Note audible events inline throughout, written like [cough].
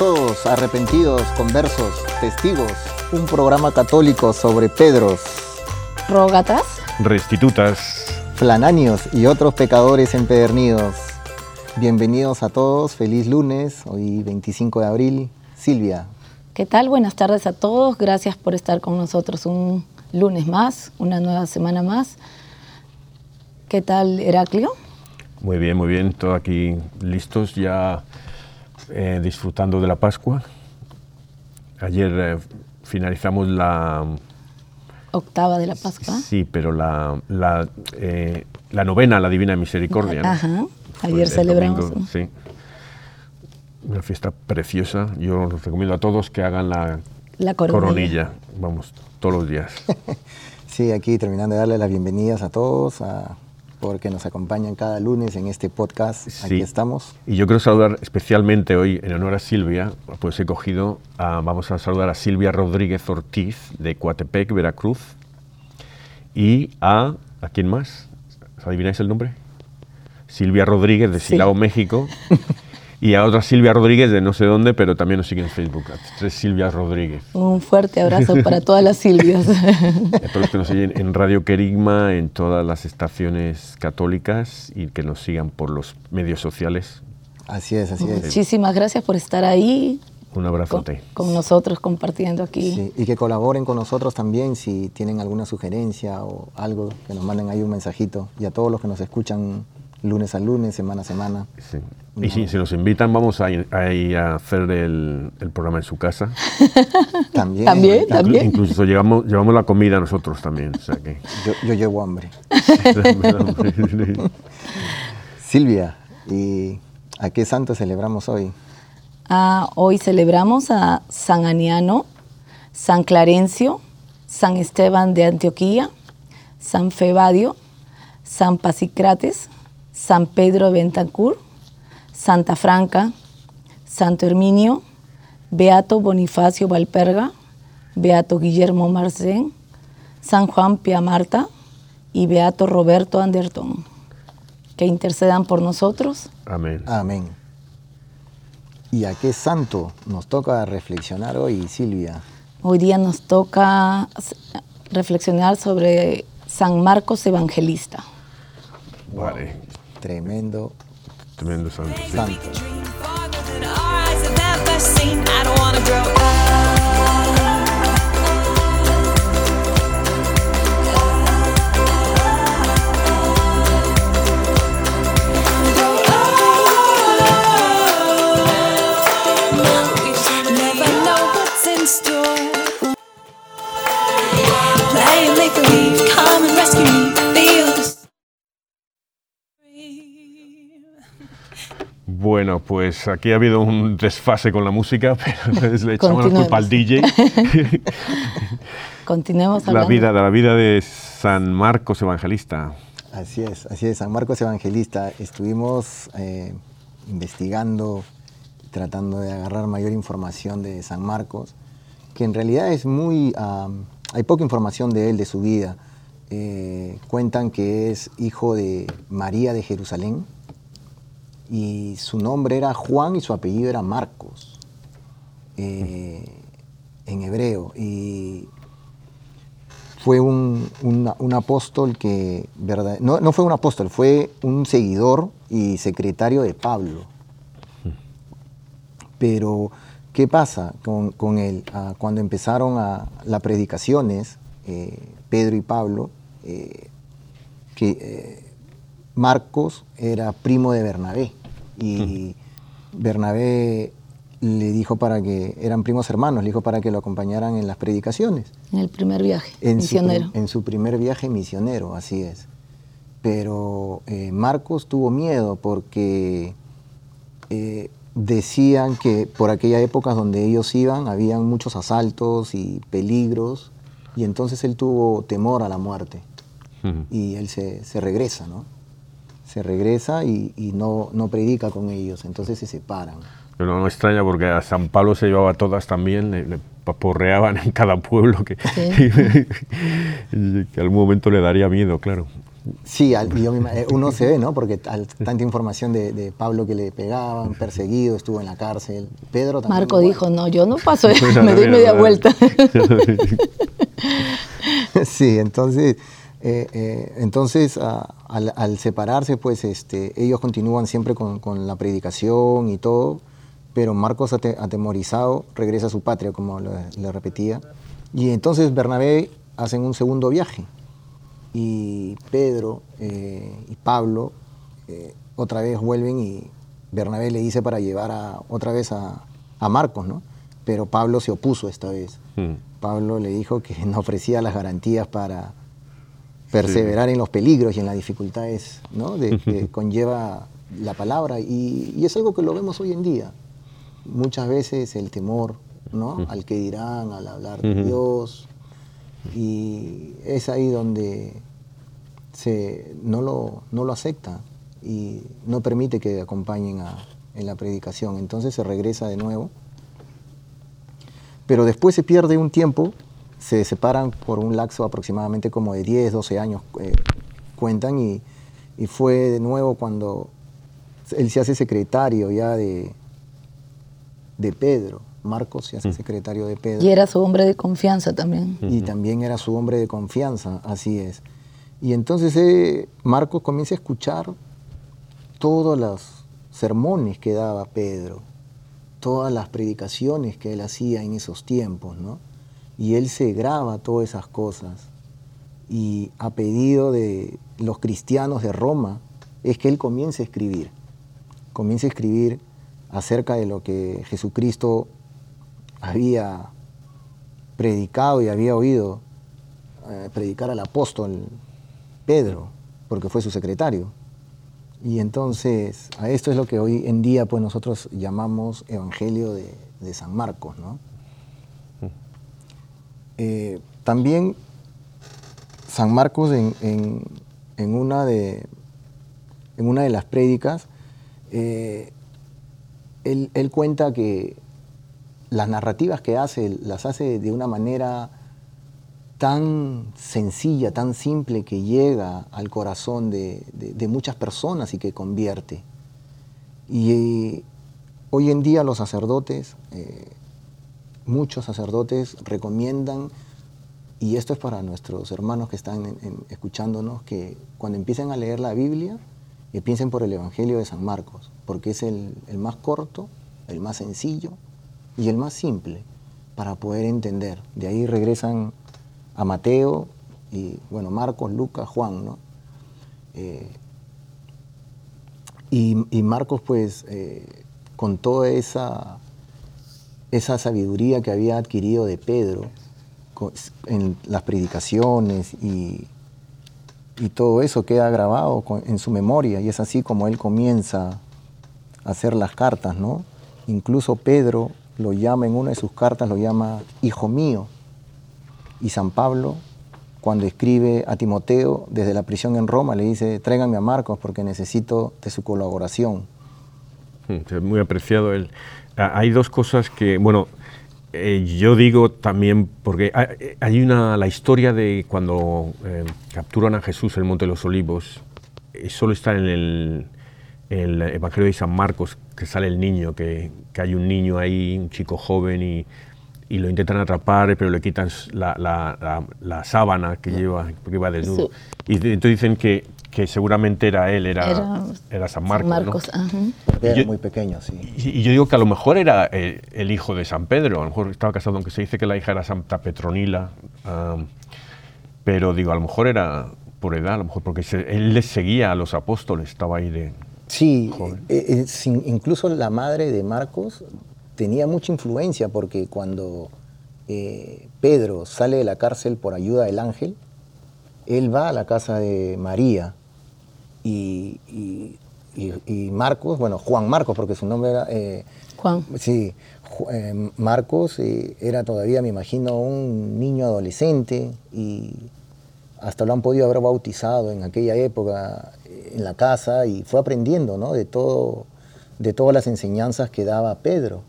Todos, arrepentidos, conversos, testigos, un programa católico sobre Pedros, Rógatas, Restitutas, Flananios y otros pecadores empedernidos. Bienvenidos a todos, feliz lunes, hoy 25 de abril. Silvia. ¿Qué tal? Buenas tardes a todos, gracias por estar con nosotros un lunes más, una nueva semana más. ¿Qué tal, Heraclio? Muy bien, muy bien, todo aquí listos ya eh, disfrutando de la Pascua. Ayer eh, finalizamos la... Octava de la Pascua. Sí, pero la, la, eh, la novena, la Divina Misericordia. Ajá, ayer celebramos. sí. Una fiesta preciosa. Yo les recomiendo a todos que hagan la, la coronilla. coronilla. Vamos, todos los días. [laughs] sí, aquí terminando de darle las bienvenidas a todos, a porque nos acompañan cada lunes en este podcast. Aquí estamos. Y yo quiero saludar especialmente hoy, en honor a Silvia, pues he cogido, vamos a saludar a Silvia Rodríguez Ortiz de Coatepec, Veracruz, y a, ¿a quién más? ¿Adivináis el nombre? Silvia Rodríguez de Silao, México. [laughs] y a otra Silvia Rodríguez de no sé dónde, pero también nos sigue en Facebook. Tres Silvias Rodríguez. Un fuerte abrazo para todas las Silvias. [laughs] Espero que nos siguen en Radio Querigma, en todas las estaciones católicas y que nos sigan por los medios sociales. Así es, así es. Muchísimas gracias por estar ahí. Un abrazo con, con, nosotros compartiendo aquí. Sí, y que colaboren con nosotros también si tienen alguna sugerencia o algo, que nos manden ahí un mensajito. Y a todos los que nos escuchan lunes a lunes, semana a semana. Sí. Y si, nos invitan, vamos a, ir, a, hacer el, programa en su casa. [laughs] también. También, también. Incluso llevamos, llevamos la comida nosotros también. yo, llevo hambre. [laughs] Silvia, ¿y a qué santo celebramos hoy? Ah, hoy celebramos a San Aniano, San Clarencio, San Esteban de Antioquía, San Febadio, San Pasicrates, San Pedro Bentancur, Santa Franca, Santo Herminio, Beato Bonifacio Valperga, Beato Guillermo Marcén, San Juan Pia Marta y Beato Roberto Anderton. Que intercedan por nosotros. Amén. Amén. ¿Y a qué santo nos toca reflexionar hoy, Silvia? Hoy día nos toca reflexionar sobre San Marcos Evangelista. Vale. Tremendo. Tremendo santo. santo. Pues aquí ha habido un desfase con la música, [laughs] pero le echamos la culpa al DJ. [laughs] Continuemos hablando. La vida, de la vida de San Marcos Evangelista. Así es, así es, San Marcos Evangelista. Estuvimos eh, investigando, tratando de agarrar mayor información de San Marcos, que en realidad es muy, hay poca información de él, de su vida. Eh, cuentan que es hijo de María de Jerusalén, y su nombre era Juan y su apellido era Marcos, eh, en hebreo. Y fue un, apóstol que, verdad, no, fue un apóstol, fue un seguidor y secretario de Pablo. Pero, ¿qué pasa con, él? Ah, cuando empezaron las predicaciones, eh, Pedro y Pablo, eh, que Marcos era primo de Bernabé y Bernabé le dijo para que, eran primos hermanos, le dijo para que lo acompañaran en las predicaciones. En el primer viaje misionero. en su primer viaje misionero, así es. Pero eh, Marcos tuvo miedo porque eh, decían que por aquella época donde ellos iban habían muchos asaltos y peligros y entonces él tuvo temor a la muerte y él se, se regresa, ¿no? Se regresa y, no, no, predica con ellos, entonces se separan. Pero no me extraña porque a San Pablo se llevaba todas también, le, porreaban en cada pueblo que, [laughs] que, algún momento le daría miedo, claro. Sí, eh, uno se ve, ¿no? Porque tanta información de, Pablo que le pegaban, perseguido, estuvo en la cárcel. Pedro también. Marco dijo, no, yo no paso, [laughs] me doy media [laughs] vuelta. sí, entonces eh, eh, entonces, al, separarse, pues este, ellos continúan siempre con, la predicación y todo, pero Marcos, atemorizado, regresa a su patria, como le, repetía. Y entonces Bernabé hacen un segundo viaje. Y Pedro eh, y Pablo otra vez vuelven y Bernabé le dice para llevar a, otra vez a, Marcos, ¿no? Pero Pablo se opuso esta vez. Hmm. Pablo le dijo que [laughs] no ofrecía las garantías para perseverar en los peligros y en las dificultades ¿no? de, [laughs] que conlleva la palabra. Y, es algo que lo vemos hoy en día. Muchas veces el temor ¿no? al que dirán, al hablar de Dios. Y es ahí donde se, no, lo, no lo acepta y no permite que acompañen a, en la predicación. Entonces se regresa de nuevo. Pero después se pierde un tiempo se separan por un laxo aproximadamente como de 10, 12 años, eh, cuentan, y, fue de nuevo cuando él se hace secretario ya de, de Pedro. Marcos se hace mm. secretario de Pedro. Y era su hombre de confianza también. Y también era su hombre de confianza, así es. Y entonces eh, Marcos comienza a escuchar todos los sermones que daba Pedro, todas las predicaciones que él hacía en esos tiempos, ¿no? Y él se graba todas esas cosas. Y a pedido de los cristianos de Roma es que él comience a escribir, comience a escribir acerca de lo que Jesucristo había predicado y había oído eh, predicar al apóstol Pedro, porque fue su secretario. Y entonces a esto es lo que hoy en día pues nosotros llamamos Evangelio de, de San Marcos, ¿no? Eh, también San Marcos en, una, de, en una de las prédicas, eh, él, cuenta que las narrativas que hace, las hace de una manera tan sencilla, tan simple, que llega al corazón de, muchas personas y que convierte. Y eh, hoy en día los sacerdotes muchos sacerdotes recomiendan, y esto es para nuestros hermanos que están escuchándonos, que cuando empiecen a leer la Biblia, piensen por el Evangelio de San Marcos, porque es el, más corto, el más sencillo y el más simple para poder entender. De ahí regresan a Mateo y, bueno, Marcos, Lucas, Juan, ¿no? Eh, y, Marcos, pues, eh, con toda esa esa sabiduría que había adquirido de Pedro en las predicaciones y, todo eso queda grabado en su memoria y es así como él comienza hacer las cartas, ¿no? Incluso Pedro lo llama en una de sus cartas, lo llama hijo mío. Y San Pablo, cuando escribe a Timoteo desde la prisión en Roma, le dice, tráiganme a Marcos porque necesito de su colaboración. Mm, muy apreciado él. Hay dos cosas que, bueno, eh, yo digo también, porque hay una, la historia de cuando eh, capturan a Jesús en el Monte de los Olivos, eh, solo está en el, el, Evangelio de San Marcos, que sale el niño, que, que hay un niño ahí, un chico joven, y, y, lo intentan atrapar, pero le quitan la, la, la, sábana que lleva, porque iba desnudo. Y entonces dicen que, que seguramente era él, era, era, San Marcos. Marcos Era muy pequeño, sí. Y, yo digo que a lo mejor era eh, el, hijo de San Pedro, a lo mejor estaba casado, aunque se dice que la hija era Santa Petronila, pero digo, a lo mejor era por edad, a lo mejor porque él les seguía a los apóstoles, estaba ahí de... Sí, eh, eh, incluso la madre de Marcos tenía mucha influencia porque cuando Pedro sale de la cárcel por ayuda del ángel, él va a la casa de María y, Marcos, bueno, Juan Marcos, porque su nombre era... Eh, Juan. Sí, eh, Marcos eh, era todavía, me imagino, un niño adolescente y hasta lo han podido haber bautizado en aquella época en la casa y fue aprendiendo ¿no? de, todo, de todas las enseñanzas que daba Pedro.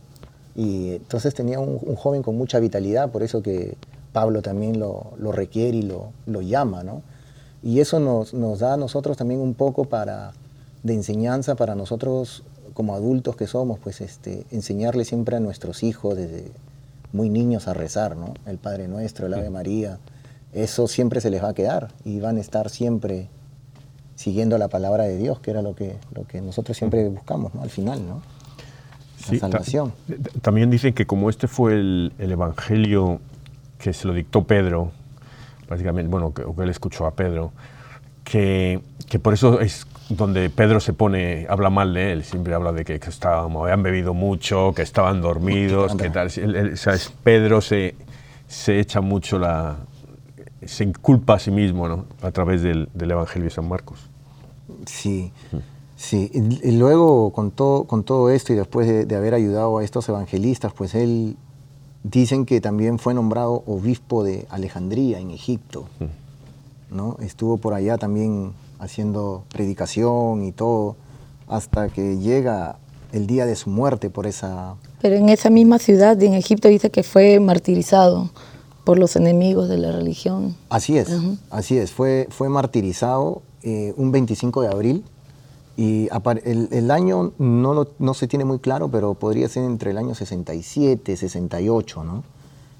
Y entonces tenía un, joven con mucha vitalidad, por eso que Pablo también lo, requiere y lo, lo llama. ¿no? Y eso nos, nos, da a nosotros también un poco para, de enseñanza para nosotros como adultos que somos, pues este, enseñarle siempre a nuestros hijos desde muy niños a rezar, ¿no? El Padre Nuestro, el Ave María, eso siempre se les va a quedar y van a estar siempre siguiendo la palabra de Dios, que era lo que, lo que nosotros siempre buscamos, ¿no? Al final, ¿no? La salvación. también dicen que como este fue el, el Evangelio que se lo dictó Pedro, básicamente, bueno, que, que él escuchó a Pedro, que, que, por eso es donde Pedro se pone, habla mal de él, siempre habla de que, que habían bebido mucho, que estaban dormidos, que tal. o sea, Pedro se, se echa mucho la. se inculpa a sí mismo, ¿no? A través del, del Evangelio de San Marcos. Sí. Sí, y luego con todo, con todo esto y después de, de, haber ayudado a estos evangelistas, pues él Dicen que también fue nombrado obispo de Alejandría, en Egipto. Mm. ¿no? Estuvo por allá también haciendo predicación y todo, hasta que llega el día de su muerte por esa... Pero en esa misma ciudad, en Egipto, dice que fue martirizado por los enemigos de la religión. Así es, así es. Fue, fue martirizado eh, un 25 de abril y el, año no, no se tiene muy claro, pero podría ser entre el año 67, 68, ¿no?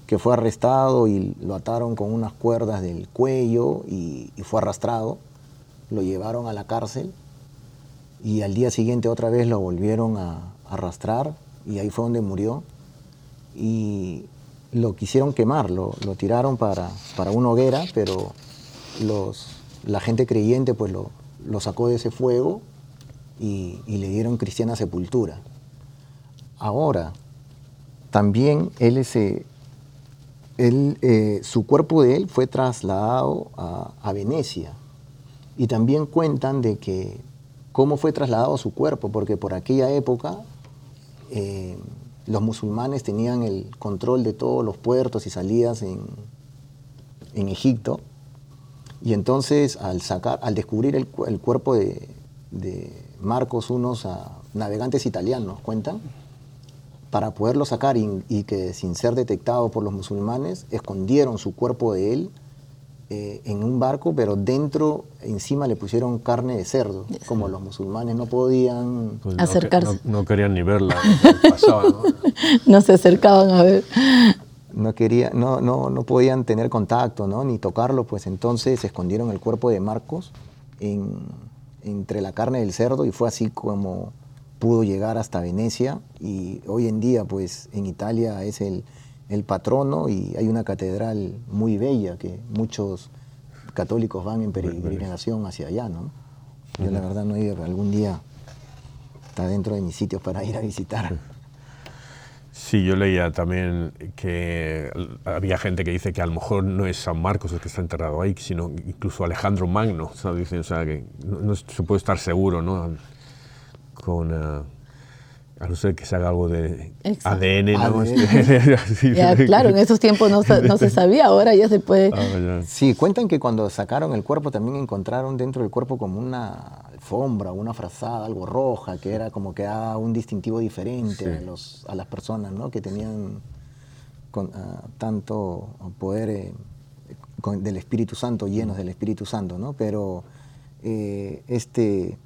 Que fue arrestado y lo ataron con unas cuerdas del cuello y, fue arrastrado. Lo llevaron a la cárcel y al día siguiente otra vez lo volvieron a arrastrar y ahí fue donde murió. Y lo quisieron quemar, lo, lo tiraron para, para una hoguera, pero los, la gente creyente pues lo, lo sacó de ese fuego y, le dieron cristiana sepultura. Ahora, también él, ese, él eh, su cuerpo de él fue trasladado a, Venecia. Y también cuentan de que cómo fue trasladado su cuerpo, porque por aquella época eh, los musulmanes tenían el control de todos los puertos y salidas en, en Egipto. Y entonces al, sacar, al descubrir el, cuerpo de, Marcos unos navegantes italianos, cuentan, para poderlo sacar y, que sin ser detectado por los musulmanes, escondieron su cuerpo de él eh, en un barco, pero dentro, encima le pusieron carne de cerdo, como los musulmanes no podían pues acercarse. No, querían ni verla, [laughs] ¿no? se acercaban a ver. No, quería, no, no, no podían tener contacto, ¿no? ni tocarlo, pues entonces escondieron el cuerpo de Marcos en, entre la carne del cerdo y fue así como pudo llegar hasta Venecia y hoy en día pues en Italia es el, el patrono y hay una catedral muy bella que muchos católicos van en peregrinación hacia allá, ¿no? Yo la verdad no he ido, pero algún día está dentro de mis sitios para ir a visitar. [laughs] Sí, yo leía también que había gente que dice que a lo mejor no es San Marcos el que está enterrado ahí, sino incluso Alejandro Magno. o sea, que no, se puede estar seguro ¿no? con, eh, A no ser que se haga algo de ADN, ¿no? [laughs] [laughs] claro, en esos tiempos no, se sabía, ahora ya se puede. Ah, sí, cuentan que cuando sacaron el cuerpo también encontraron dentro del cuerpo como una alfombra, una frazada, algo roja, que era como que daba un distintivo diferente a, los, a las personas ¿no? que tenían con, ah, tanto poder eh, del Espíritu Santo, llenos del Espíritu Santo, ¿no? Pero eh, este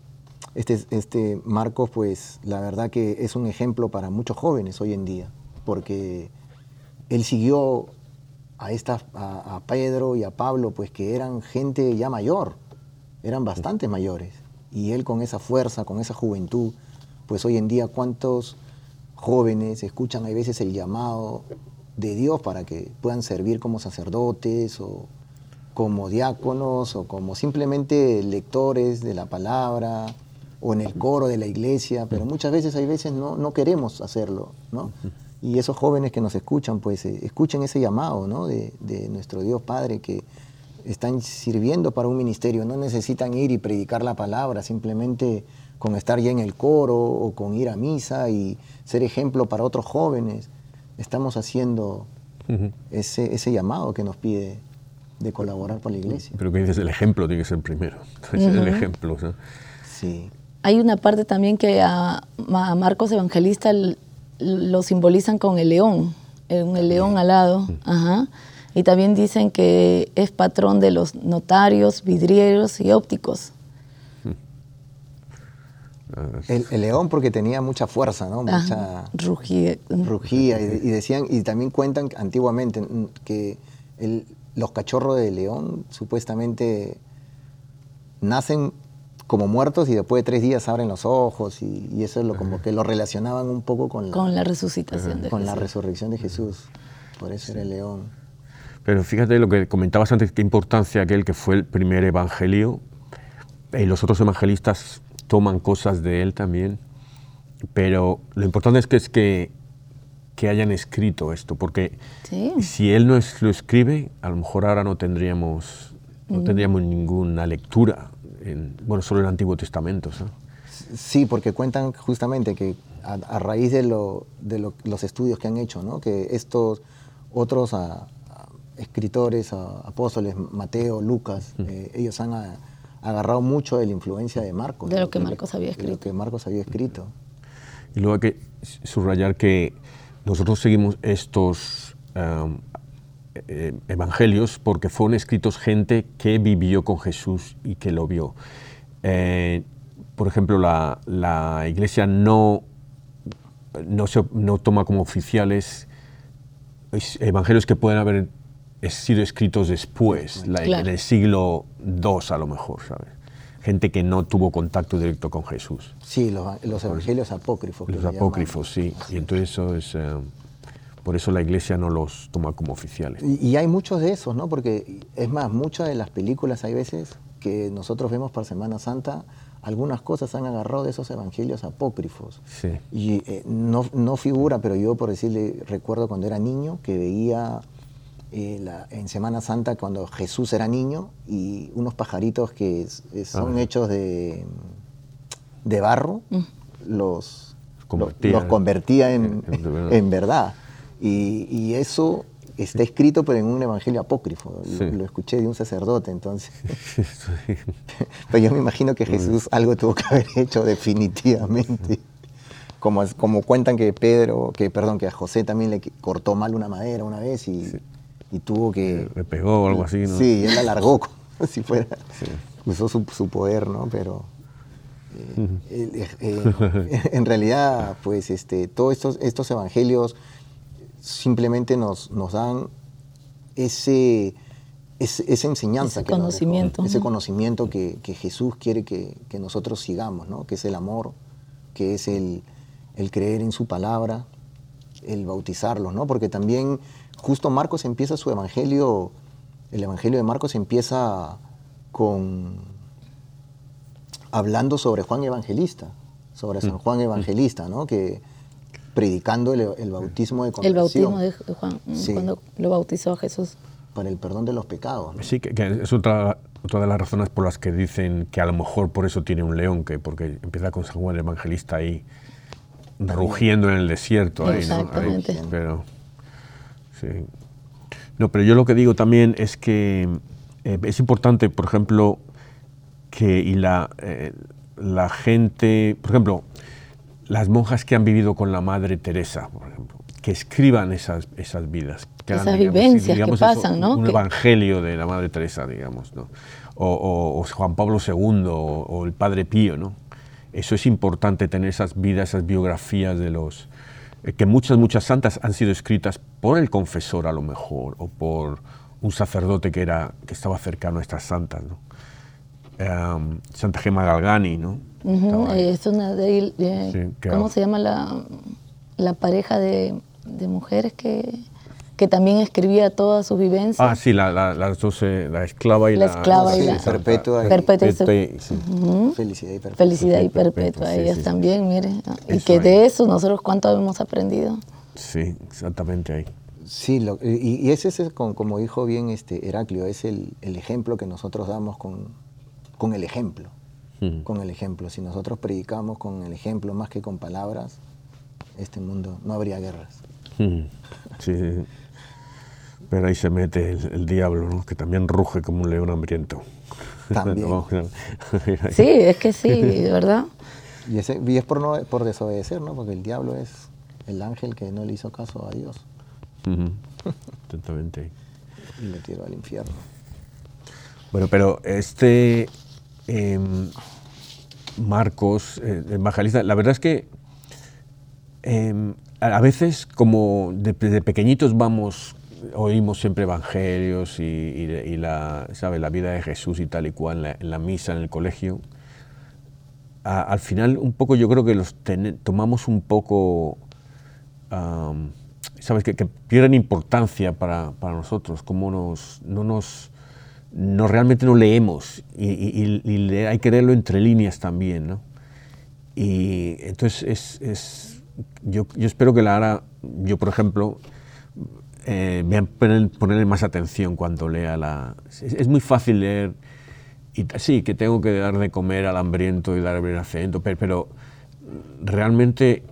este, este Marcos, pues la verdad que es un ejemplo para muchos jóvenes hoy en día, porque él siguió a, esta, a, Pedro y a Pablo, pues que eran gente ya mayor, eran bastante mayores, y él con esa fuerza, con esa juventud, pues hoy en día cuántos jóvenes escuchan a veces el llamado de Dios para que puedan servir como sacerdotes o como diáconos o como simplemente lectores de la palabra o en el coro de la iglesia, pero muchas veces hay veces no, no queremos hacerlo, ¿no? Y esos jóvenes que nos escuchan, pues eh, escuchen ese llamado, ¿no? De, de, nuestro Dios Padre que están sirviendo para un ministerio, no necesitan ir y predicar la palabra, simplemente con estar ya en el coro o con ir a misa y ser ejemplo para otros jóvenes, estamos haciendo ese, ese llamado que nos pide de colaborar con la iglesia. Pero que dices, el ejemplo tiene que ser primero. [laughs] El ejemplo. Sí. Hay una parte también que a, Marcos Evangelista lo simbolizan con el león, el león alado. Ajá. Y también dicen que es patrón de los notarios, vidrieros y ópticos. El, león porque tenía mucha fuerza, ¿no? Mucha rugía. Rugía. Y, decían, y también cuentan antiguamente que los cachorros de león supuestamente nacen como muertos y después de tres días abren los ojos y, eso es lo como que lo relacionaban un poco con la, con la resucitación de con la resurrección de Jesús. Por eso era el león. Pero fíjate lo que comentabas antes, qué importancia aquel que fue el primer evangelio. Y los otros evangelistas toman cosas de él también. Pero lo importante es que, es que, que hayan escrito esto, porque si él no lo escribe, a lo mejor ahora no tendríamos, no mm. tendríamos ninguna lectura bueno, solo el Antiguo Testamento. Sí, porque cuentan justamente que a, raíz de, lo, de los estudios que han hecho, ¿no? que estos otros escritores, apóstoles, Mateo, Lucas, eh, ellos han agarrado mucho de la influencia de Marcos. De lo que Marcos había escrito. De lo que Marcos había escrito. Y luego hay que subrayar que nosotros seguimos estos eh, evangelios porque fueron escritos gente que vivió con Jesús y que lo vio. Eh, por ejemplo, la, la, iglesia no, no, se, no toma como oficiales evangelios que pueden haber sido escritos después, en el siglo II a lo mejor, ¿sabes? Gente que no tuvo contacto directo con Jesús. Sí, los, los evangelios apócrifos. Los apócrifos, sí. Y entonces eso es... Eh, por eso la iglesia no los toma como oficiales. Y, hay muchos de esos, ¿no? Porque es más, muchas de las películas hay veces que nosotros vemos para Semana Santa, algunas cosas han agarrado de esos evangelios apócrifos. Sí. Y eh, no, no, figura, pero yo por decirle, recuerdo cuando era niño que veía eh, en Semana Santa cuando Jesús era niño y unos pajaritos que son ah. hechos de, de barro, mm. los, convertía, los, convertía en, en verdad. Y, eso está escrito pero en un evangelio apócrifo. Lo, escuché de un sacerdote, entonces. [laughs] pero yo me imagino que Jesús algo tuvo que haber hecho definitivamente. Como, como cuentan que Pedro, que perdón, que a José también le cortó mal una madera una vez y, tuvo que. Le pegó o algo así, ¿no? Sí, él la alargó [laughs] como si fuera. Usó su, su, poder, ¿no? Pero. Eh, eh, [laughs] en realidad, pues este, todos estos, estos evangelios simplemente nos, nos dan ese, esa enseñanza. Ese conocimiento. ese conocimiento que, Jesús quiere que, nosotros sigamos, ¿no? que es el amor, que es el, creer en su palabra, el bautizarlos, ¿no? porque también justo Marcos empieza su evangelio, el evangelio de Marcos empieza con hablando sobre Juan Evangelista, sobre San mm. Juan Evangelista, ¿no? que predicando el, bautismo de conversión. El bautismo de Juan, cuando lo bautizó a Jesús. Para el perdón de los pecados. Sí, que, es otra, otra de las razones por las que dicen que a lo mejor por eso tiene un león, que porque empieza con San Juan el Evangelista ahí rugiendo en el desierto. Ahí, Exactamente. pero, sí. No, pero yo lo que digo también es que eh, es importante, por ejemplo, que y la, eh, la gente, por ejemplo, las monjas que han vivido con la Madre Teresa, por ejemplo, que escriban esas, esas vidas. Que esas vivencias que pasan, ¿no? Un evangelio de la Madre Teresa, digamos, ¿no? O, Juan Pablo II o, el Padre Pío, ¿no? Eso es importante, tener esas vidas, esas biografías de los... Eh, que muchas, muchas santas han sido escritas por el confesor a lo mejor, o por un sacerdote que, era, que estaba cercano a estas santas, ¿no? Em, Santa Gema Galgani, ¿no? es una de, eh, ¿Cómo se llama la, la pareja de, de mujeres que, que también escribía todas sus vivencias. Ah, sí, la, la, las dos, la esclava y la... esclava y la... Perpetua. Perpetua. Felicidad y perpetua. Felicidad y perpetua, ellas también, mire. Y que de eso nosotros cuánto hemos aprendido. Sí, exactamente ahí. Sí, y, ese es, como dijo bien este Heraclio, es el, el ejemplo que nosotros damos con, con el ejemplo. Con el ejemplo. Si nosotros predicamos con el ejemplo más que con palabras, este mundo no habría guerras. Sí, sí. Pero ahí se mete el, diablo, ¿no? que también ruge como un león hambriento. También. [laughs] [laughs] sí, es que sí, ¿verdad? Y, ese, y es por, no, por desobedecer, ¿no? Porque el diablo es el ángel que no le hizo caso a Dios. [laughs] Exactamente. y le tiró al infierno. Bueno, pero este em, Marcos, eh, evangelista, la verdad es que em, a veces como desde pequeñitos vamos oímos siempre evangelios y, la, ¿sabe? la vida de Jesús y tal y cual en la, misa, en el colegio. al final, un poco yo creo que los tomamos un poco, ¿sabes? Que, pierden importancia para, para, nosotros, como nos, no nos, no realmente no leemos y, hay que leerlo entre líneas también, ¿no? Y entonces es, es yo, yo espero que la hará, yo por ejemplo, eh, voy a ponerle más atención cuando lea la... Es, muy fácil leer, y sí, que tengo que dar de comer al hambriento y darle el acento, pero, pero realmente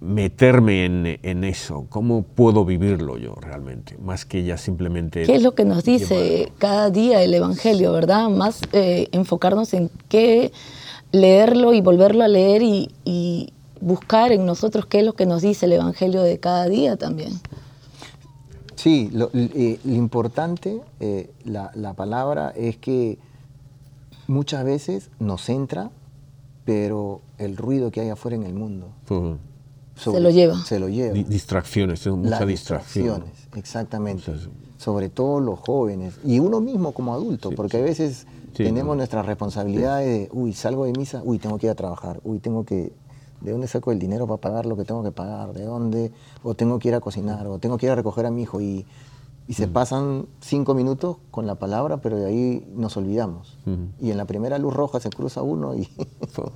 meterme en, en, eso, cómo puedo vivirlo yo realmente, más que ya simplemente... ¿Qué es lo que nos dice cada día el Evangelio, verdad? Más eh, enfocarnos en qué leerlo y volverlo a leer y, y buscar en nosotros qué es lo que nos dice el Evangelio de cada día también. Sí, lo, eh, importante, eh, la, palabra es que muchas veces nos entra, pero el ruido que hay afuera en el mundo. se lo lleva. Se lo lleva. distracciones, muchas distracciones. Exactamente. Sobre todo los jóvenes. Y uno mismo como adulto, porque a veces tenemos nuestras responsabilidades de, uy, salgo de misa, uy, tengo que ir a trabajar, uy, tengo que ¿De dónde saco el dinero para pagar lo que tengo que pagar? ¿De dónde? O tengo que ir a cocinar, o tengo que ir a recoger a mi hijo. Y, y se pasan cinco minutos con la palabra, pero de ahí nos olvidamos. Y en la primera luz roja se cruza uno y,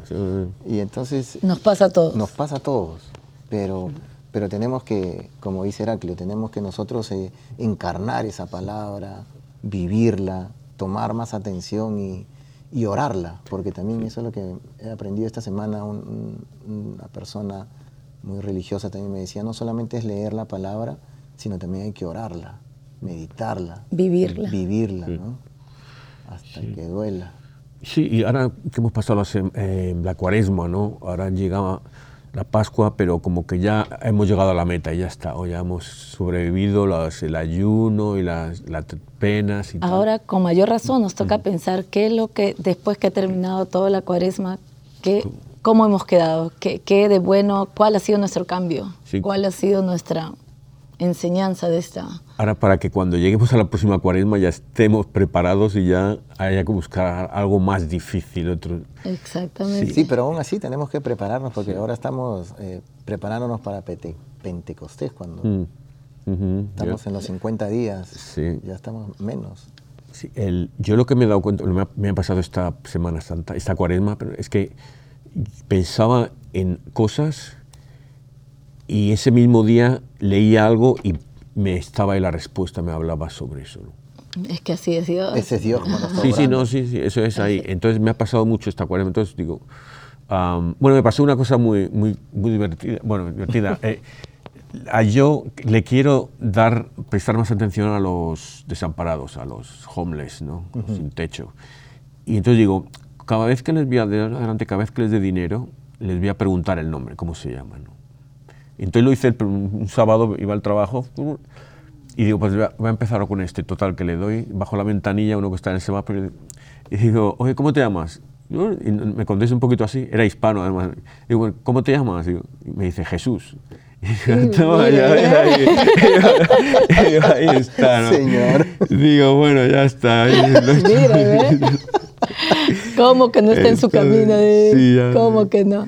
[laughs] y entonces... Nos pasa a todos. Nos pasa a todos. Pero, pero tenemos que, como dice Heraclio, tenemos que nosotros eh, encarnar esa palabra, vivirla, tomar más atención y, y orarla, porque también eso es lo que he aprendido esta semana. una persona muy religiosa también me decía, no solamente es leer la palabra, sino también hay que orarla, meditarla. Vivirla. Vivirla, ¿no? Hasta que duela. Sí, y ahora que hemos pasado la, eh, la cuaresma, ¿no? Ahora llegaba la Pascua, pero como que ya hemos llegado a la meta y ya está, o ya hemos sobrevivido el ayuno y las, las penas. Y Ahora, con mayor razón, nos toca pensar qué es lo que, después que ha terminado toda la cuaresma, qué, cómo hemos quedado, qué, qué de bueno, cuál ha sido nuestro cambio, cuál ha sido nuestra enseñanza de esta. Ahora, para que cuando lleguemos a la próxima cuaresma ya estemos preparados y ya haya que buscar algo más difícil. Otro... Exactamente. Sí. pero aún así tenemos que prepararnos porque ahora estamos eh, preparándonos para Pentecostés cuando mm, estamos en los 50 días. Ya estamos menos. el, yo lo que me he dado cuenta, me ha, me ha pasado esta Semana Santa, esta cuaresma, pero es que pensaba en cosas y ese mismo día leía algo y me estaba ahí la respuesta, me hablaba sobre eso. Es que así es Dios. Ese es Dios. sí, sí, no, sí, sí, eso es ahí. Entonces me ha pasado mucho esta cuaresma. Entonces digo, bueno, me pasó una cosa muy, muy, muy divertida. Bueno, divertida. [laughs] Eh, a yo le quiero dar, prestar más atención a los desamparados, a los homeless, ¿no? Sin techo. Y entonces digo, cada vez que les voy a adelante, cada vez que les dé dinero, les voy a preguntar el nombre, cómo se llaman. ¿no? Entonces lo hice un sábado, iba al trabajo y digo, pues voy a empezar con este, total, que le doy bajo la ventanilla uno que está en el semáforo y digo, oye, ¿cómo te llamas? Y me contesta un poquito así, era hispano además. Digo, ¿cómo te llamas? y me dice, Jesús. [laughs] Y digo, ahí, está, ¿no? Señor. Digo, bueno, ya está. Mira, [laughs] ¿Cómo que no está en su camino? Sí, ¿Cómo que no?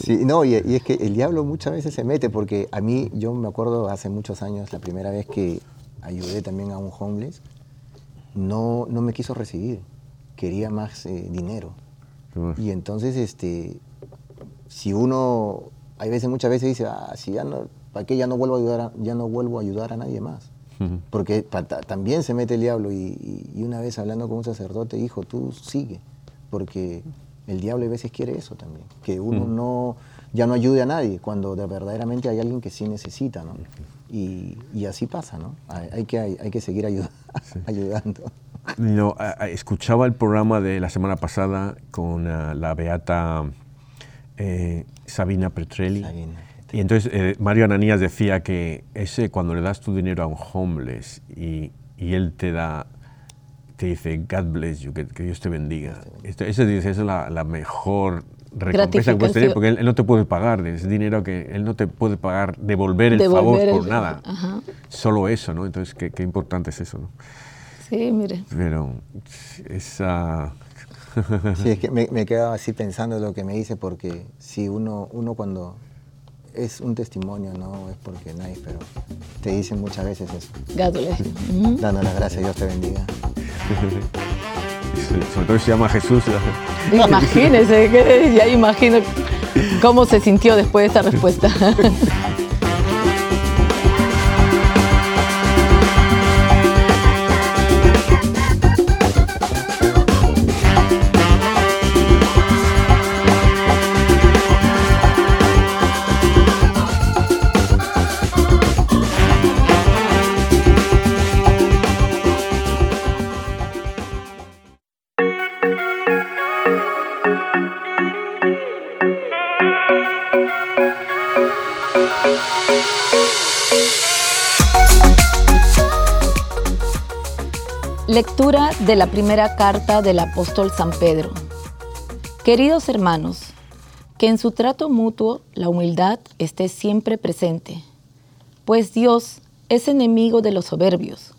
Sí, no, y, es que el diablo muchas veces se mete, porque a mí, yo me acuerdo hace muchos años, la primera vez que ayudé también a un homeless, no, no me quiso recibir, quería más eh, dinero. Y entonces, este, si uno, hay veces, muchas veces dice, ah, si ya no, ¿para qué ya no vuelvo a ayudar a, ya no vuelvo a, ayudar a nadie más? Porque también se mete el diablo y, y, una vez hablando con un sacerdote dijo, tú sigue, porque el diablo a veces quiere eso también, que uno mm. no, ya no ayude a nadie, cuando de verdaderamente hay alguien que sí necesita, ¿no? Y, y así pasa, ¿no? Hay, que, hay, que seguir [laughs] ayudando. No, escuchaba el programa de la semana pasada con ah, la beata eh, Sabina Petrelli. Y entonces eh, Mario Ananías decía que ese cuando le das tu dinero a un homeless y, y él te da te dice, God bless you, que, Dios te bendiga. Esa es la, la, mejor recompensa que puedes tener, porque él, no te puede pagar, es dinero que él no te puede pagar, devolver el favor por nada. Solo eso, ¿no? Entonces, qué, qué, importante es eso, ¿no? Sí, mire. Pero esa... [laughs] sí, es que me, me quedaba así pensando lo que me dice, porque si uno, uno cuando es un testimonio, no es porque nadie, pero te dicen muchas veces eso. Gándole. Dando las gracias, Dios te bendiga. [laughs] Sobre todo se llama Jesús. Imagínese, ya imagino cómo se sintió después de esta respuesta. [laughs] Lectura de la primera carta del apóstol San Pedro. Queridos hermanos, que en su trato mutuo la humildad esté siempre presente, pues Dios es enemigo de los soberbios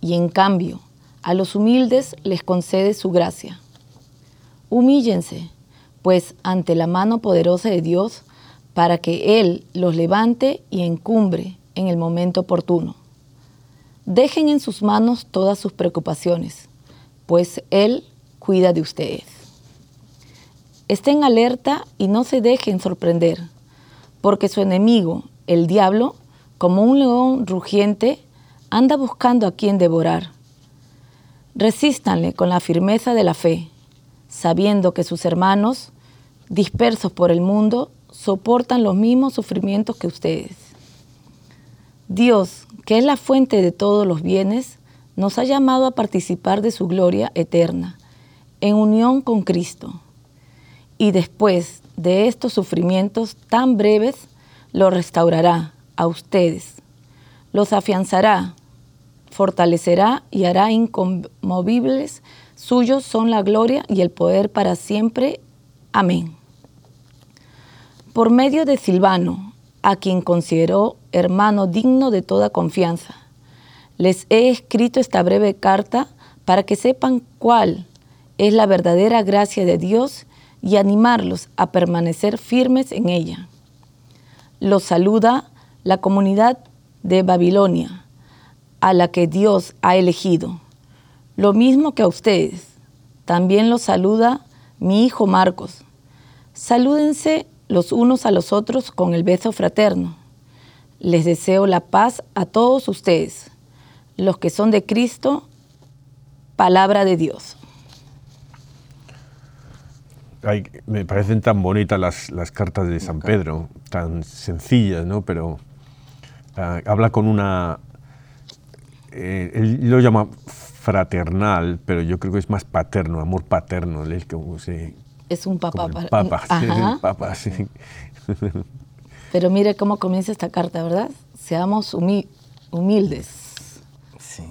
y en cambio a los humildes les concede su gracia. Humíllense, pues ante la mano poderosa de Dios, para que Él los levante y encumbre en el momento oportuno. Dejen en sus manos todas sus preocupaciones, pues Él cuida de ustedes. Estén alerta y no se dejen sorprender, porque su enemigo, el diablo, como un león rugiente, anda buscando a quien devorar. Resístanle con la firmeza de la fe, sabiendo que sus hermanos, dispersos por el mundo, soportan los mismos sufrimientos que ustedes. Dios, que es la fuente de todos los bienes, nos ha llamado a participar de su gloria eterna, en unión con Cristo. Y después de estos sufrimientos tan breves, lo restaurará a ustedes, los afianzará, fortalecerá y hará inconmovibles. Suyos son la gloria y el poder para siempre. Amén. Por medio de Silvano, a quien consideró hermano digno de toda confianza. Les he escrito esta breve carta para que sepan cuál es la verdadera gracia de Dios y animarlos a permanecer firmes en ella. Los saluda la comunidad de Babilonia, a la que Dios ha elegido. Lo mismo que a ustedes. También los saluda mi hijo Marcos. Salúdense los unos a los otros con el beso fraterno. Les deseo la paz a todos ustedes, los que son de Cristo, palabra de Dios. me parecen tan bonitas las, las cartas de San Pedro, tan sencillas, ¿no? Pero ah, habla con una... Eh, él lo llama fraternal, pero yo creo que es más paterno, amor paterno. Él, como se, es un papá. Papá, papá, sí. Pero mire cómo comienza esta carta, ¿verdad? Seamos humildes. Sí.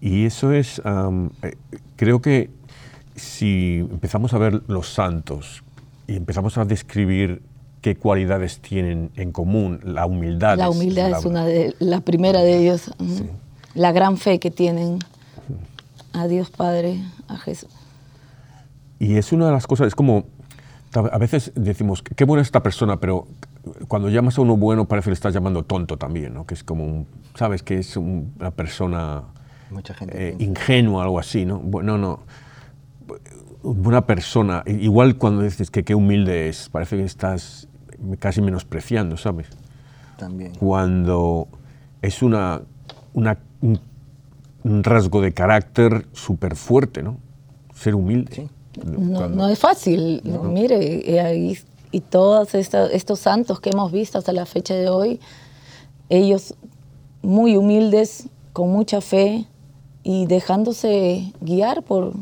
Y eso es, eh, creo que si empezamos a ver los santos y empezamos a describir qué cualidades tienen en común, la humildad. La humildad es, una de la primera de ellos. La gran fe que tienen a Dios Padre, a Jesús. Y es una de las cosas, es como, a veces decimos, qué buena esta persona, pero cuando llamas a uno bueno parece que le estás llamando tonto también, ¿no? Que es como, sabes, que es una persona Mucha gente eh, ingenua, algo así, ¿no? Bueno, no, una persona, igual cuando dices que qué humilde es, parece que estás casi menospreciando, ¿sabes? También. Cuando es una, una un, rasgo de carácter súper fuerte, ¿no? Ser humilde. Sí. No, es fácil. Mire, y, y todos estos santos que hemos visto hasta la fecha de hoy, ellos muy humildes, con mucha fe y dejándose guiar por,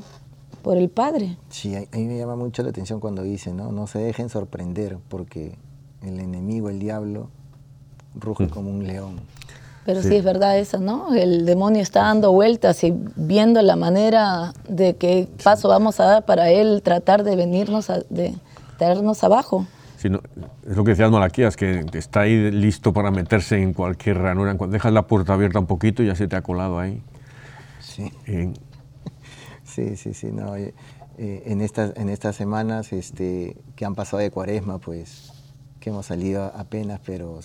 por el Padre. Sí, a mí me llama mucho la atención cuando dice, ¿no? No se dejen sorprender porque el enemigo, el diablo, ruge mm. como un león. Pero sí. es verdad eso, ¿no? El demonio está dando vueltas y viendo la manera de qué paso vamos a dar para él tratar de venirnos, a, de traernos abajo. Sí, es lo que decía Malaquías, que está ahí listo para meterse en cualquier ranura. Cuando dejas la puerta abierta un poquito, ya se te ha colado ahí. Sí. [laughs] sí, sí, sí. No, eh, eh, en, estas, en estas semanas este, que han pasado de cuaresma, pues que hemos salido apenas, pero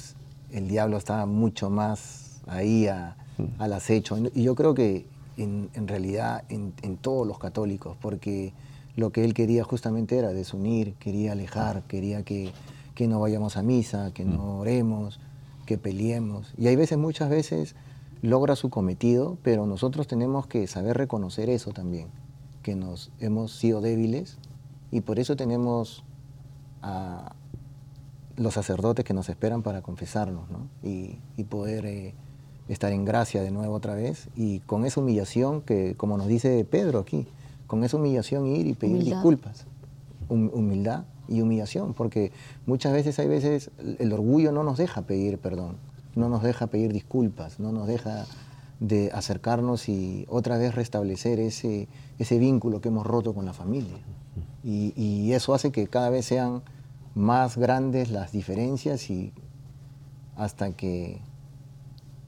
el diablo está mucho más ahí al acecho. Y yo creo que en, realidad en, todos los católicos, porque lo que él quería justamente era desunir, quería alejar, quería que, no vayamos a misa, que no mm. oremos, que peleemos. Y hay veces, muchas veces, logra su cometido, pero nosotros tenemos que saber reconocer eso también, que nos hemos sido débiles y por eso tenemos a los sacerdotes que nos esperan para confesarnos y, poder eh, estar en gracia de nuevo otra vez y con esa humillación que, como nos dice Pedro aquí, con esa humillación ir y pedir disculpas. humildad y humillación, porque muchas veces hay veces el orgullo no nos deja pedir perdón, no nos deja pedir disculpas, no nos deja de acercarnos y otra vez restablecer ese, ese vínculo que hemos roto con la familia. Y, y eso hace que cada vez sean más grandes las diferencias y hasta que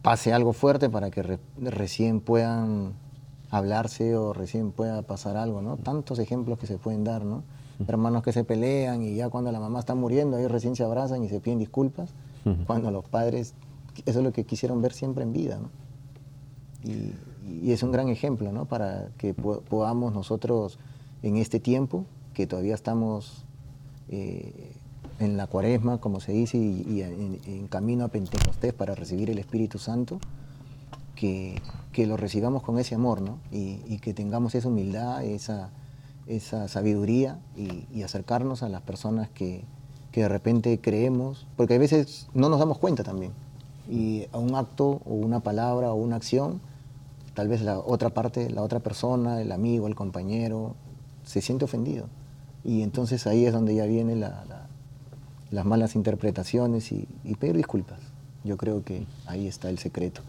pase algo fuerte para que recién puedan hablarse o recién pueda pasar algo, ¿no? Tantos ejemplos que se pueden dar, ¿no? Hermanos que se pelean y ya cuando la mamá está muriendo, ahí recién se abrazan y se piden disculpas, cuando los padres, eso es lo que quisieron ver siempre en vida, ¿no? Y, es un gran ejemplo, ¿no? Para que podamos nosotros en este tiempo, que todavía estamos eh, en la cuaresma, como se dice, y, en, camino a Pentecostés para recibir el Espíritu Santo, que, que lo recibamos con ese amor, ¿no? Y, que tengamos esa humildad, esa, esa sabiduría y, acercarnos a las personas que, que, de repente creemos, porque a veces no nos damos cuenta también. Y a un acto o una palabra o una acción, tal vez la otra parte, la otra persona, el amigo, el compañero, se siente ofendido. Y entonces ahí es donde ya viene la las malas interpretaciones y, pedir disculpas. Yo creo que ahí está el secreto.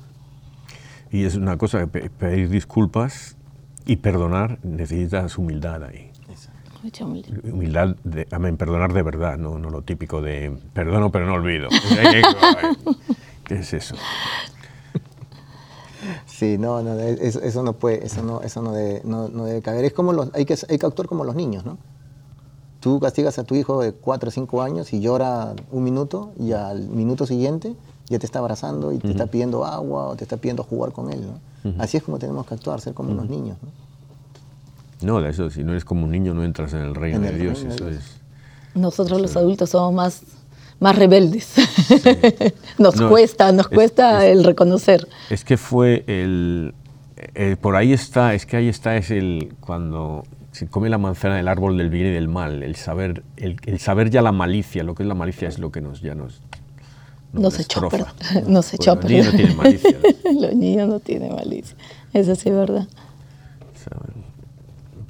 Y es una cosa, pedir disculpas y perdonar necesitas humildad ahí. Mucha humildad. Humildad, de, perdonar de verdad, no, no lo típico de perdono pero no olvido. [laughs] ¿Qué es eso? Sí, no, no eso, no puede, eso no, eso no debe, no, debe caber. Es como los, hay que, hay que actuar como los niños, ¿no? Tú castigas a tu hijo de 4 o 5 años y llora un minuto y al minuto siguiente ya te está abrazando y te está pidiendo agua o te está pidiendo jugar con él. Así es como tenemos que actuar, ser como unos niños. ¿no? eso, si no eres como un niño no entras en el reino de Dios. eso es, Nosotros los adultos somos más, más rebeldes. [laughs] nos cuesta, nos cuesta el reconocer. Es que fue el, por ahí está, es que ahí está es el cuando se come la manzana del árbol del bien y del mal, el saber, el, saber ya la malicia, lo que es la malicia es lo que nos ya nos [laughs] no se echó, no se echó, Los niños no tienen malicia. los niños no tienen malicia, eso sí es verdad.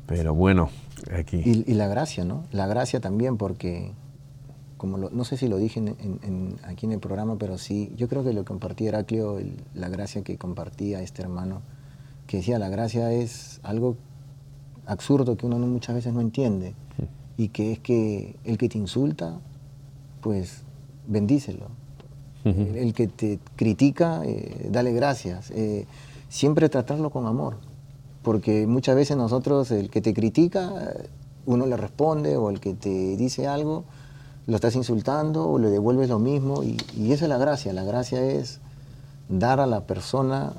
Pero bueno, aquí. Y, la gracia, ¿no? La gracia también, porque, como no sé si lo dije aquí en el programa, pero sí, yo creo que lo compartí Heraclio, la gracia que compartía este hermano, que decía, la gracia es algo absurdo que uno muchas veces no entiende, y que es que el que te insulta, pues bendícelo. el, que te critica, eh, dale gracias. Eh, siempre tratarlo con amor porque muchas veces nosotros, el que te critica, uno le responde, o el que te dice algo, lo estás insultando o le devuelves lo mismo, y, esa es la gracia. La gracia es dar a la persona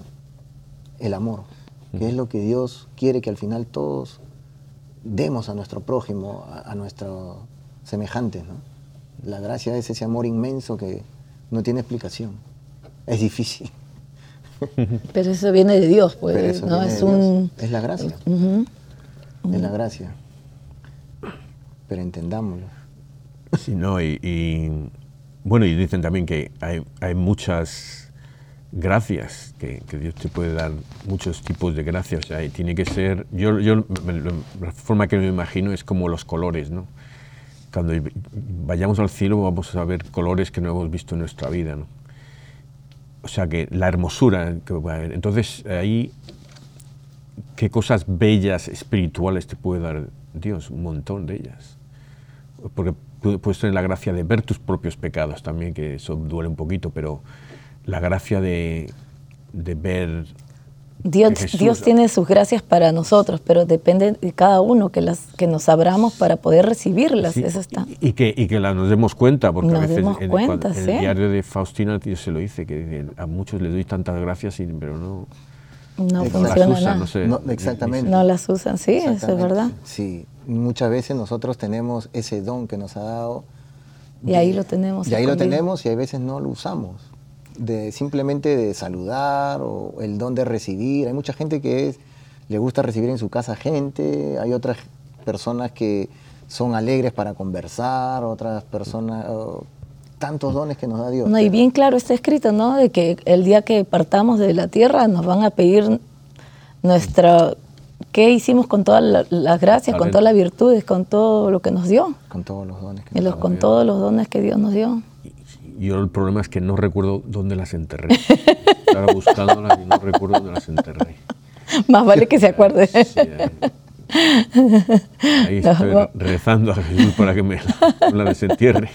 el amor, que es lo que Dios quiere que al final todos demos a nuestro prójimo, a, nuestros semejantes. La gracia es ese amor inmenso que no tiene explicación. Es difícil. [laughs] Pero eso viene de Dios, pues, ¿no? Es, un... es la gracia. Es la gracia. Pero entendámoslo. Sí, no, y, bueno, y dicen también que hay, hay muchas gracias, que, Dios te puede dar muchos tipos de gracias. O tiene que ser, yo, la forma que me imagino es como los colores, ¿no? Cuando vayamos al cielo vamos a ver colores que no hemos visto en nuestra vida, ¿no? o sea, que la hermosura que Entonces, ahí, ¿qué cosas bellas, espirituales te puede dar Dios? Un montón de ellas. Porque puedes tener la gracia de ver tus propios pecados también, que eso duele un poquito, pero la gracia de, de ver Dios, Dios tiene sus gracias para nosotros, pero depende de cada uno que, las, que nos abramos para poder recibirlas. Eso está. Y, que, y que nos demos cuenta, porque a veces en, el diario de Faustina se lo dice, que a muchos les doy tantas gracias, pero no, no funciona nada. No exactamente. No las usan, sí, eso es verdad. Sí, muchas veces nosotros tenemos ese don que nos ha dado. Y ahí lo tenemos. Y ahí lo tenemos y hay veces no lo usamos de simplemente de saludar o el don de recibir. Hay mucha gente que es, le gusta recibir en su casa gente, hay otras personas que son alegres para conversar, otras personas, tantos dones que nos da Dios. No, y bien claro está escrito, ¿no? De que el día que partamos de la tierra nos van a pedir nuestra qué hicimos con todas las gracias, con todas las virtudes, con todo lo que nos dio. Con todos los dones que nos Con todos los dones que Dios nos dio yo el problema es que no recuerdo dónde las enterré. Estaba buscándolas y no recuerdo dónde las enterré. Más vale que se acuerde. ahí, estoy rezando a Jesús para que me la desentierre.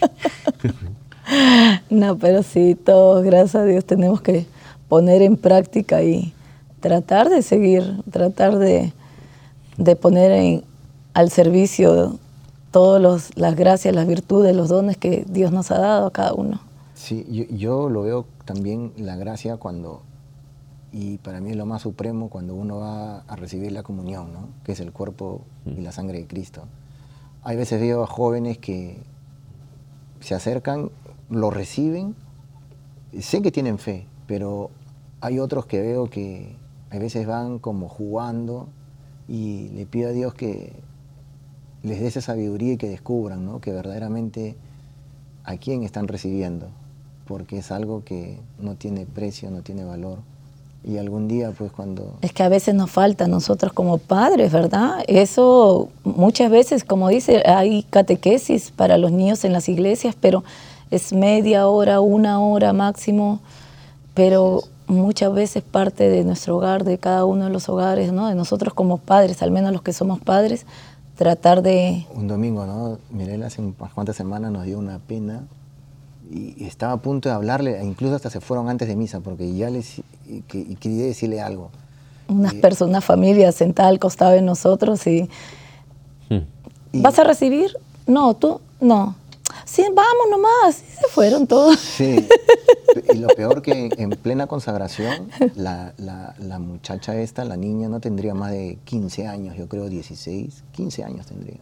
no, pero sí, todos, gracias a Dios, tenemos que poner en práctica y tratar de seguir, tratar de, de poner en, al servicio todas las gracias, las virtudes, los dones que Dios nos ha dado a cada uno. Sí, yo, lo veo también la gracia cuando, y para mí es lo más supremo, cuando uno va a recibir la comunión, ¿no? que es el cuerpo y la sangre de Cristo. Hay veces veo a jóvenes que se acercan, lo reciben, sé que tienen fe, pero hay otros que veo que a veces van como jugando y le pido a Dios que les dé esa sabiduría y que descubran ¿no? que verdaderamente a quién están recibiendo porque es algo que no tiene precio, no tiene valor. Y algún día, pues cuando... Es que a veces nos falta nosotros como padres, ¿verdad? Eso muchas veces, como dice, hay catequesis para los niños en las iglesias, pero es media hora, una hora máximo, pero muchas veces parte de nuestro hogar, de cada uno de los hogares, ¿no? De nosotros como padres, al menos los que somos padres, tratar de... Un domingo, ¿no? Mirela hace unas cuantas semanas nos dio una pena y estaba a punto de hablarle, e incluso hasta se fueron antes de misa, porque ya les quería decirle algo. Unas personas, familia sentada al costado de nosotros y, y, ¿Vas a recibir? No, tú, no. Sí, vamos nomás. Y se fueron todos. Sí. [laughs] Y lo peor que en plena consagración, la, la, la, muchacha esta, la niña, no tendría más de 15 años, yo creo 16, 15 años tendría.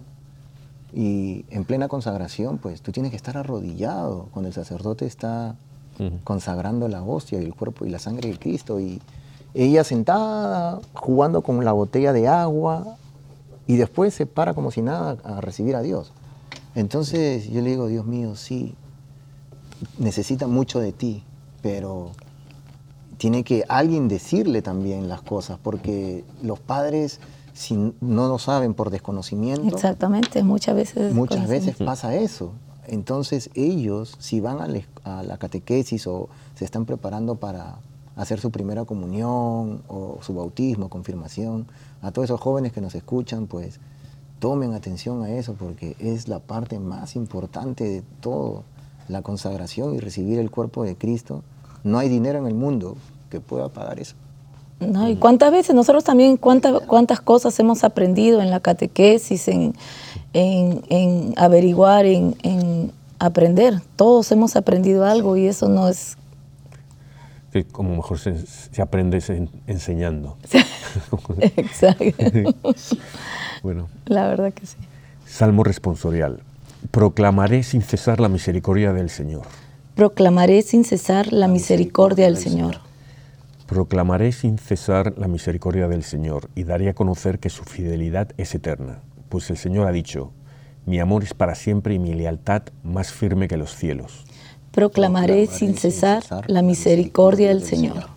Y en plena consagración, pues tú tienes que estar arrodillado cuando el sacerdote está consagrando la hostia y el cuerpo y la sangre de Cristo. Y ella sentada, jugando con la botella de agua, y después se para como si nada a recibir a Dios. Entonces yo le digo, Dios mío, sí, necesita mucho de ti, pero tiene que alguien decirle también las cosas, porque los padres si no lo saben por desconocimiento. Exactamente, muchas veces. Muchas veces pasa eso. Entonces ellos, si van a, la catequesis o se están preparando para hacer su primera comunión o su bautismo, confirmación, a todos esos jóvenes que nos escuchan, pues tomen atención a eso porque es la parte más importante de todo, la consagración y recibir el cuerpo de Cristo. No hay dinero en el mundo que pueda pagar eso. No, y cuántas veces nosotros también, cuántas, cuántas cosas hemos aprendido en la catequesis, en, en, averiguar, en, aprender. Todos hemos aprendido algo y eso no es... como mejor se, aprende enseñando. [laughs] Exacto. [laughs] bueno. La verdad que sí. Salmo responsorial. Proclamaré sin cesar la misericordia del Señor. Proclamaré sin cesar la misericordia del Señor. Proclamaré sin cesar la misericordia del Señor y daré a conocer que su fidelidad es eterna, pues el Señor ha dicho, mi amor es para siempre y mi lealtad más firme que los cielos. Proclamaré, sin, cesar la misericordia del Señor.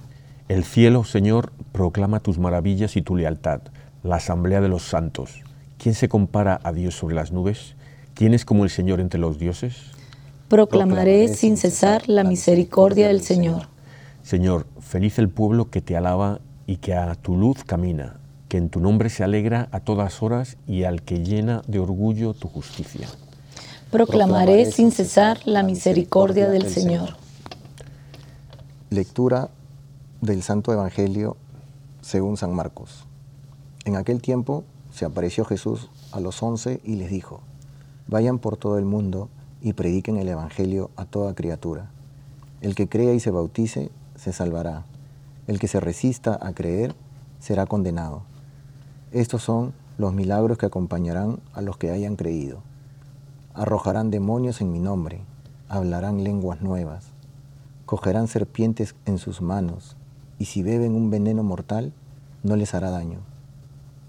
El cielo, Señor, proclama tus maravillas y tu lealtad, la asamblea de los santos. ¿Quién se compara a Dios sobre las nubes? ¿Quién es como el Señor entre los dioses? Proclamaré sin cesar la misericordia del Señor. Señor, feliz el pueblo que te alaba y que a tu luz camina, que en tu nombre se alegra a todas horas y al que llena de orgullo tu justicia. Proclamaré sin cesar la misericordia del Señor. Lectura del Santo Evangelio según San Marcos. En aquel tiempo se apareció Jesús a los once y les dijo, vayan por todo el mundo y prediquen el Evangelio a toda criatura. El que crea y se bautice se salvará. El que se resista a creer será condenado. Estos son los milagros que acompañarán a los que hayan creído. Arrojarán demonios en mi nombre, hablarán lenguas nuevas, cogerán serpientes en sus manos, y si beben un veneno mortal, no les hará daño.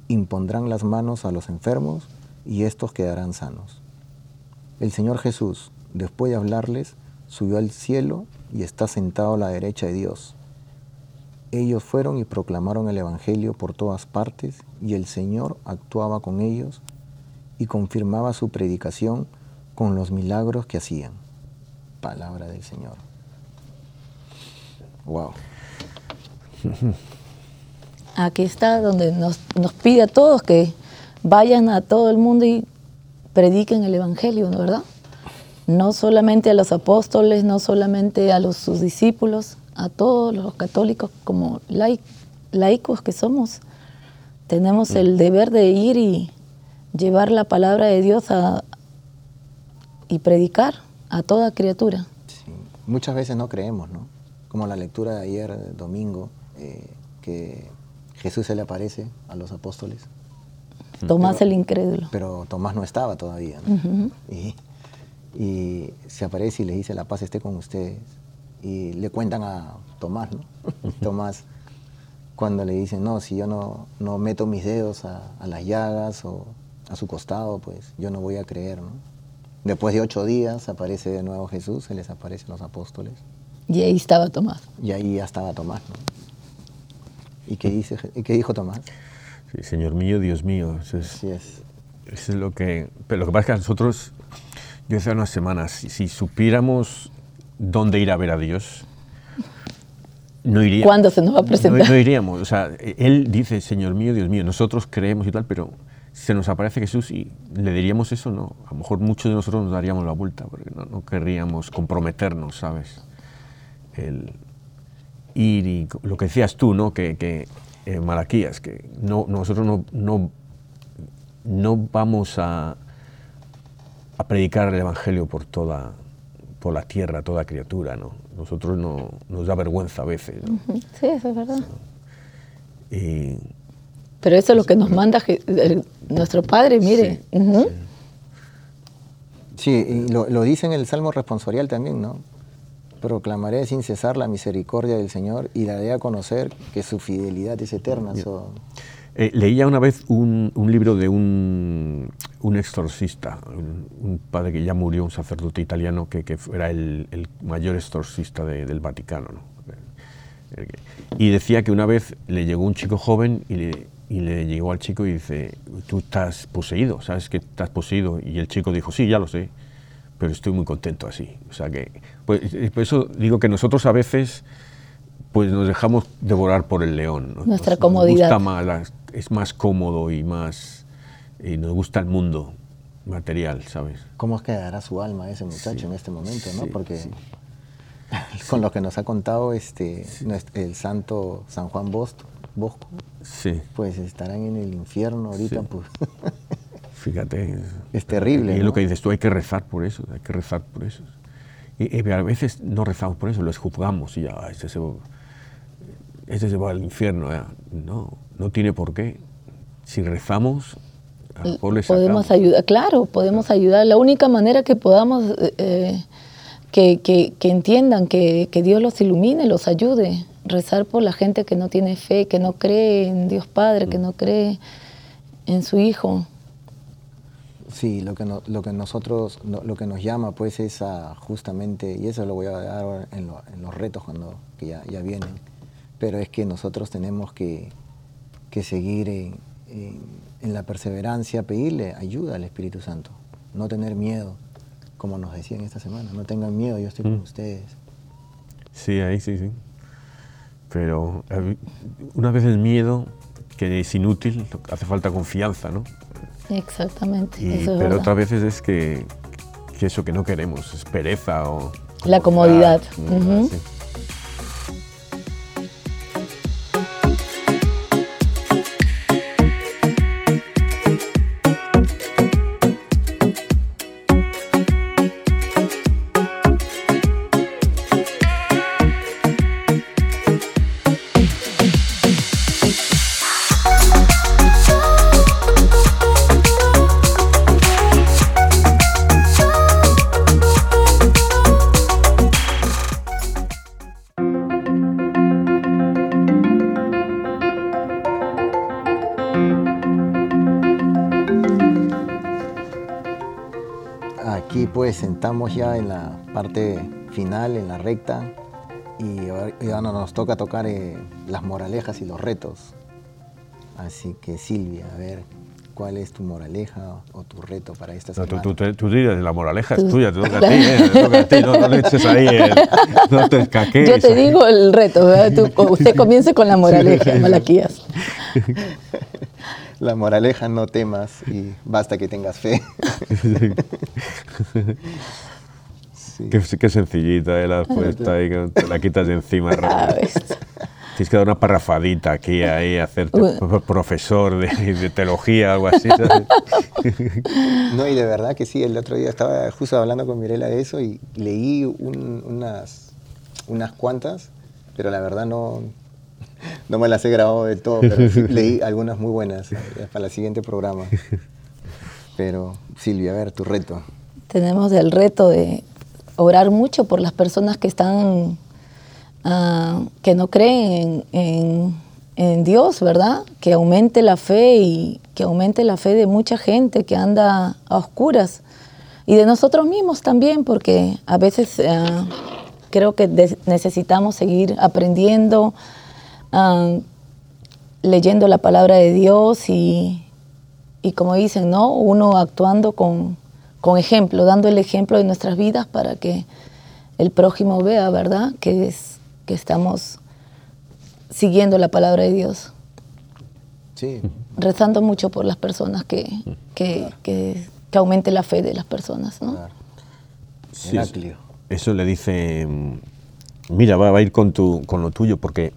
Impondrán las manos a los enfermos, y estos quedarán sanos. El Señor Jesús, después de hablarles, subió al cielo y está sentado a la derecha de Dios. Ellos fueron y proclamaron el Evangelio por todas partes y el Señor actuaba con ellos y confirmaba su predicación con los milagros que hacían. Palabra del Señor. Wow. [laughs] Aquí está donde nos, pide a todos que vayan a todo el mundo y prediquen el Evangelio, ¿no verdad? No solamente a los apóstoles, no solamente a los, sus discípulos, a todos los católicos como laicos que somos. Tenemos el mm. deber de ir y llevar la palabra de Dios a, y predicar a toda criatura. Muchas veces no creemos, ¿no? Como la lectura de ayer, domingo, eh, que Jesús se le aparece a los apóstoles. Tomás el incrédulo. Pero Tomás no estaba todavía. y, y se aparece y le dice, la paz esté con ustedes. Y le cuentan a Tomás, ¿no? [laughs] Tomás, cuando le dicen, no, si yo no, no meto mis dedos a, las llagas o a su costado, pues yo no voy a creer, ¿no? Después de ocho días aparece de nuevo Jesús, se les aparecen los apóstoles. Y ahí estaba Tomás. Y ahí ya estaba Tomás, ¿no? ¿Y qué, dice, qué dijo Tomás? Sí, Señor mío, Dios mío. Eso es, Así es. Eso es lo que... Pero lo que pasa es que a nosotros yo hace unas semanas, si, supiéramos dónde ir a ver a Dios, no iríamos. ¿Cuándo se nos va a presentar? No, iríamos. O sea, Él dice, Señor mío, Dios mío, nosotros creemos y tal, pero se nos aparece Jesús y le diríamos eso, no. A lo mejor muchos de nosotros nos daríamos la vuelta, porque no, querríamos comprometernos, ¿sabes? El ir y lo que decías tú, ¿no? Que, que eh, Malaquías, que no, nosotros no, no, no vamos a a predicar el Evangelio por toda por la tierra, toda criatura, ¿no? Nosotros no, nos da vergüenza a veces, ¿no? Sí, eso es verdad. Pero eso es lo que nos manda nuestro Padre, mire. Sí, y lo, lo, dice en el Salmo responsorial también, ¿no? Proclamaré sin cesar la misericordia del Señor y daré a conocer que su fidelidad es eterna. Eh, leía una vez un, libro de un, un exorcista, un, padre que ya murió, un sacerdote italiano que, que era el, el, mayor exorcista del Vaticano. Y decía que una vez le llegó un chico joven y le, y le llegó al chico y dice, tú estás poseído, ¿sabes que estás poseído? Y el chico dijo, sí, ya lo sé, pero estoy muy contento así. O sea que, pues, por eso digo que nosotros a veces pues nos dejamos devorar por el león. Nuestra comodidad. más, es más cómodo y más... Y nos gusta el mundo material, ¿sabes? ¿Cómo quedará su alma ese muchacho en este momento, no? Porque [laughs] con lo que nos ha contado este, el santo San Juan Bosco, Bosco pues estarán en el infierno ahorita, pues. [laughs] Fíjate. Es terrible. Y lo que dices tú, hay que rezar por eso, hay que rezar por eso. Y, a veces no rezamos por eso, los juzgamos y ya, ese se, ese se va al infierno. No, no tiene por qué. Si rezamos, Podemos ayudar, claro, podemos ayudar. La única manera que podamos, eh, eh, que, que, que, entiendan, que, que Dios los ilumine, los ayude. Rezar por la gente que no tiene fe, que no cree en Dios Padre, que mm. no cree en su Hijo. Sí, lo que, lo que nosotros, lo que nos llama pues es a justamente, y eso lo voy a dar en, en los retos cuando que ya, ya, vienen, pero es que nosotros tenemos que, que seguir en, en, la perseverancia, pedirle ayuda al Espíritu Santo, no tener miedo, como nos decían esta semana, no tengan miedo, yo estoy con mm. ustedes. Sí, ahí sí, sí. Pero eh, una vez el miedo, que es inútil, hace falta confianza, ¿no? Exactamente. pero otras veces es que, que, eso que no queremos, es pereza o... La comodidad. Estamos ya en la parte final, en la recta, y ahora nos toca tocar eh, las moralejas y los retos. Así que Silvia, a ver, ¿cuál es tu moraleja o tu reto para esta semana? No, tú, tú, dices, la moraleja es tuya, te toca a ti, ¿eh? te toca a ti, no, le eches ahí, eh, no te escaques. Yo te digo el reto, [laughs] usted comience con la moraleja, Malaquías. [laughs] La moraleja, no temas y basta que tengas fe. [laughs] Qué, sencillita eh, la puesta ahí, te la quitas de encima. [laughs] Tienes que dar una parrafadita aquí, ahí, hacerte profesor de, teología, algo así. [laughs] No, y de verdad que sí, el otro día estaba justo hablando con Mirela de eso y leí unas, unas cuantas, pero la verdad no, no me las he grabado del todo, pero [laughs] leí algunas muy buenas eh, para el siguiente programa. Pero Silvia, a ver, tu reto. Tenemos el reto de orar mucho por las personas que están, ah, que no creen en, Dios, ¿verdad? Que aumente la fe y que aumente la fe de mucha gente que anda a oscuras y de nosotros mismos también, porque a veces ah, creo que necesitamos seguir aprendiendo, ah, leyendo la palabra de Dios y, y como dicen, ¿no? Uno actuando con, con ejemplo, dando el ejemplo de nuestras vidas para que el prójimo vea, ¿verdad? Que, es, que estamos siguiendo la palabra de Dios. Sí. Rezando mucho por las personas que, que, que, aumente la fe de las personas, ¿no? Sí, eso le dice, mira, va, va, a ir con, tu, con lo tuyo, porque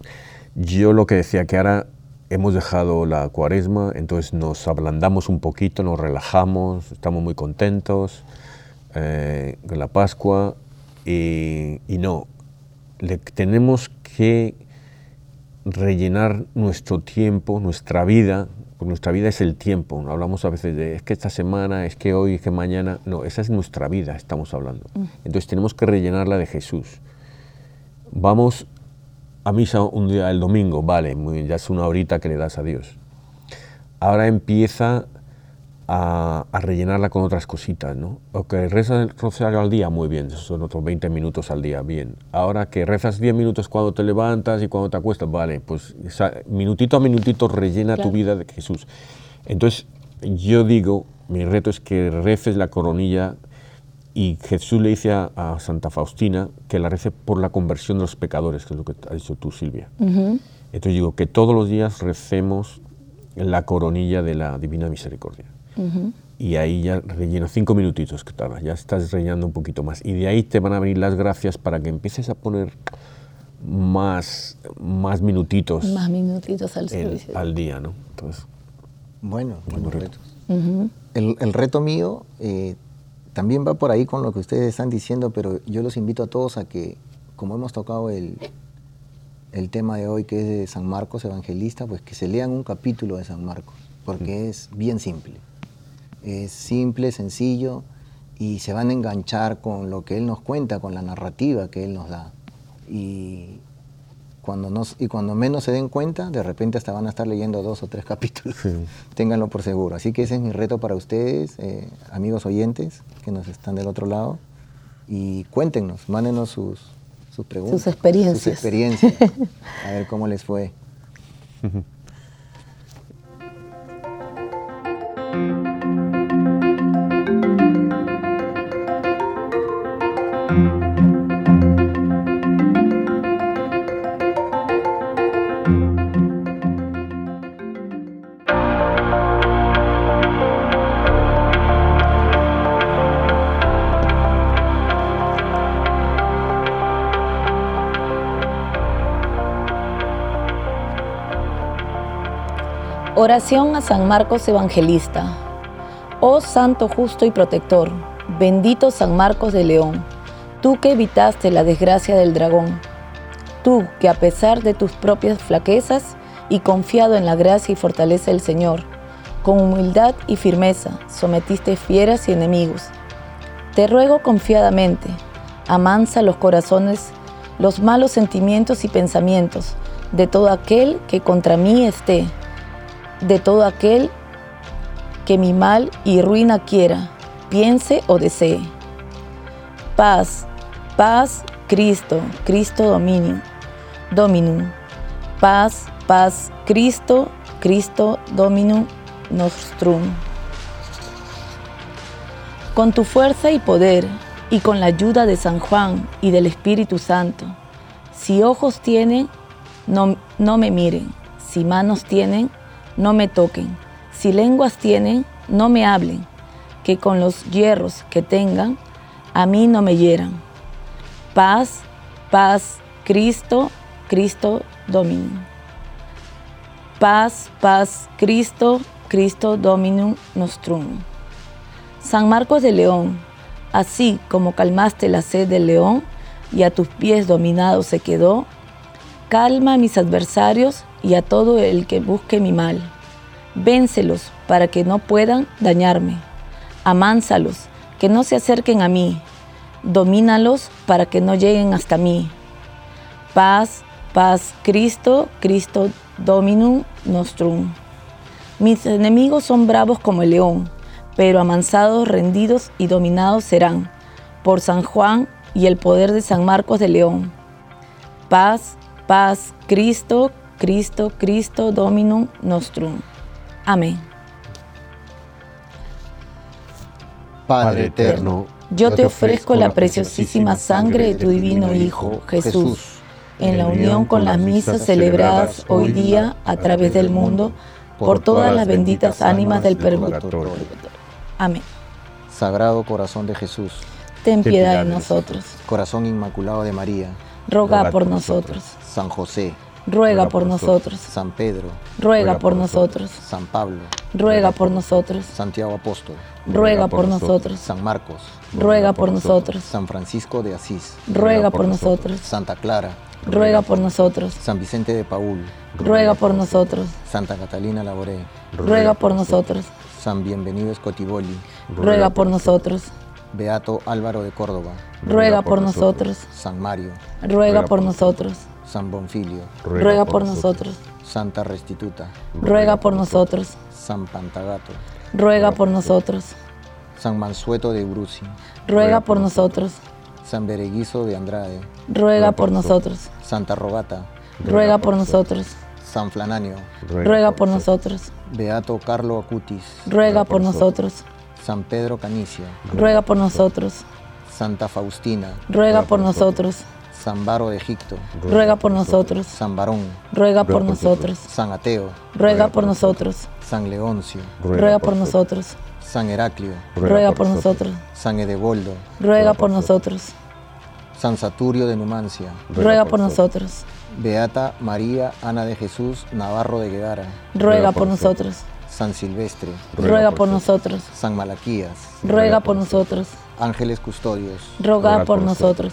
yo lo que decía que ahora hemos dejado la cuaresma, entonces nos ablandamos un poquito, nos relajamos, estamos muy contentos eh, con la Pascua y, no, le, tenemos que rellenar nuestro tiempo, nuestra vida, porque nuestra vida es el tiempo, hablamos a veces de es que esta semana, es que hoy, es que mañana, no, esa es nuestra vida, estamos hablando. Mm. Entonces tenemos que rellenarla de Jesús. Vamos a misa un día el domingo, vale, ya es una horita que le das a Dios. ahora empieza a, rellenarla con otras cositas, ¿no? O que rezas el rosario al día, muy bien, esos son otros 20 minutos al día, bien. Ahora que rezas 10 minutos cuando te levantas y cuando te acuestas, vale, pues minutito a minutito rellena tu vida de Jesús. Entonces, yo digo, mi reto es que reces la coronilla y Jesús le dice a, Santa Faustina que la rece por la conversión de los pecadores, que es lo que has dicho tú, Silvia. Entonces digo que todos los días recemos la coronilla de la Divina Misericordia. Y ahí ya relleno cinco minutitos que tarda, ya estás rellenando un poquito más. Y de ahí te van a venir las gracias para que empieces a poner más, más minutitos. Más minutitos al, servicio. al día, ¿no? Entonces, bueno, buenos retos. el, el, reto mío eh, también va por ahí con lo que ustedes están diciendo, pero yo los invito a todos a que, como hemos tocado el, el tema de hoy que es de San Marcos Evangelista, pues que se lean un capítulo de San Marcos, porque es bien simple es simple, sencillo y se van a enganchar con lo que él nos cuenta, con la narrativa que él nos da. Y cuando, nos, y cuando menos se den cuenta, de repente hasta van a estar leyendo dos o tres [laughs] capítulos. Ténganlo por seguro. Así que ese es mi reto para ustedes, eh, amigos oyentes que nos están del otro lado. Y cuéntenos, mándenos sus, sus preguntas. Sus experiencias. Sus experiencias. [laughs] a ver cómo les fue. Oración a San Marcos Evangelista. Oh Santo justo y protector, bendito San Marcos de León, tú que evitaste la desgracia del dragón, tú que a pesar de tus propias flaquezas y confiado en la gracia y fortaleza del Señor, con humildad y firmeza sometiste fieras y enemigos. Te ruego confiadamente, amansa los corazones, los malos sentimientos y pensamientos de todo aquel que contra mí esté de todo aquel que mi mal y ruina quiera, piense o desee. Paz, paz, Cristo, Cristo Dominum, Dominum. Paz, paz, Cristo, Cristo Dominum Nostrum. Con tu fuerza y poder, y con la ayuda de San Juan y del Espíritu Santo, si ojos tienen, no, no me miren, si manos tienen, no me toquen. Si lenguas tienen, no me hablen, que con los hierros que tengan, a mí no me hieran. Paz, paz, Cristo, Cristo Dominum. Paz, paz, Cristo, Cristo Dominum Nostrum. San Marcos de León, así como calmaste la sed del león y a tus pies dominado se quedó, calma a mis adversarios y a todo el que busque mi mal. Véncelos para que no puedan dañarme. Amánsalos, que no se acerquen a mí. Domínalos para que no lleguen hasta mí. Paz, paz, Cristo, Cristo Dominum Nostrum. Mis enemigos son bravos como el león, pero amansados, rendidos y dominados serán por San Juan y el poder de San Marcos de León. Paz, paz, Cristo, Cristo, Cristo, Dominum Nostrum. Amén. Padre eterno, yo te ofrezco la preciosísima sangre de tu divino Hijo, Jesús, en la unión con las misas celebradas hoy día a través del mundo por todas las benditas ánimas del purgatorio. Amén. Sagrado corazón de Jesús, ten piedad de nosotros. Corazón inmaculado de María, roga por nosotros. San José, ruega por nosotros. San Pedro, ruega por nosotros. San Pablo, ruega por nosotros. Santiago Apóstol, ruega por nosotros. San Marcos, ruega por nosotros. San Francisco de Asís, ruega por nosotros. Santa Clara, ruega por nosotros. San Vicente de Paul, ruega por nosotros. Santa Catalina Laboré, ruega por nosotros. San Bienvenido Escotiboli, ruega por nosotros. Beato Álvaro de Córdoba, ruega por nosotros. San Mario, ruega por nosotros. San Bonfilio, ruega por nosotros. Santa Restituta, ruega por nosotros. San Pantagato, ruega por nosotros. San Mansueto de Bruci, ruega por nosotros. San Bereguizo de Andrade, ruega por nosotros. Santa Rogata, ruega por nosotros. San Flananio, ruega por nosotros. Beato Carlo Acutis, ruega por nosotros. San Pedro Canicia, ruega por nosotros. Santa Faustina, ruega por nosotros. San Baro de Egipto, ruega por nosotros. San Barón, ruega por nosotros. San Ateo, ruega por nosotros. San Leoncio, ruega por nosotros. San Heraclio, ruega por nosotros. San Edeboldo, ruega por nosotros. San Saturio de Numancia, ruega por nosotros. Beata María Ana de Jesús Navarro de Guevara, ruega por nosotros. San Silvestre, ruega por nosotros. San Malaquías, ruega por nosotros. Ángeles custodios, ruega por nosotros.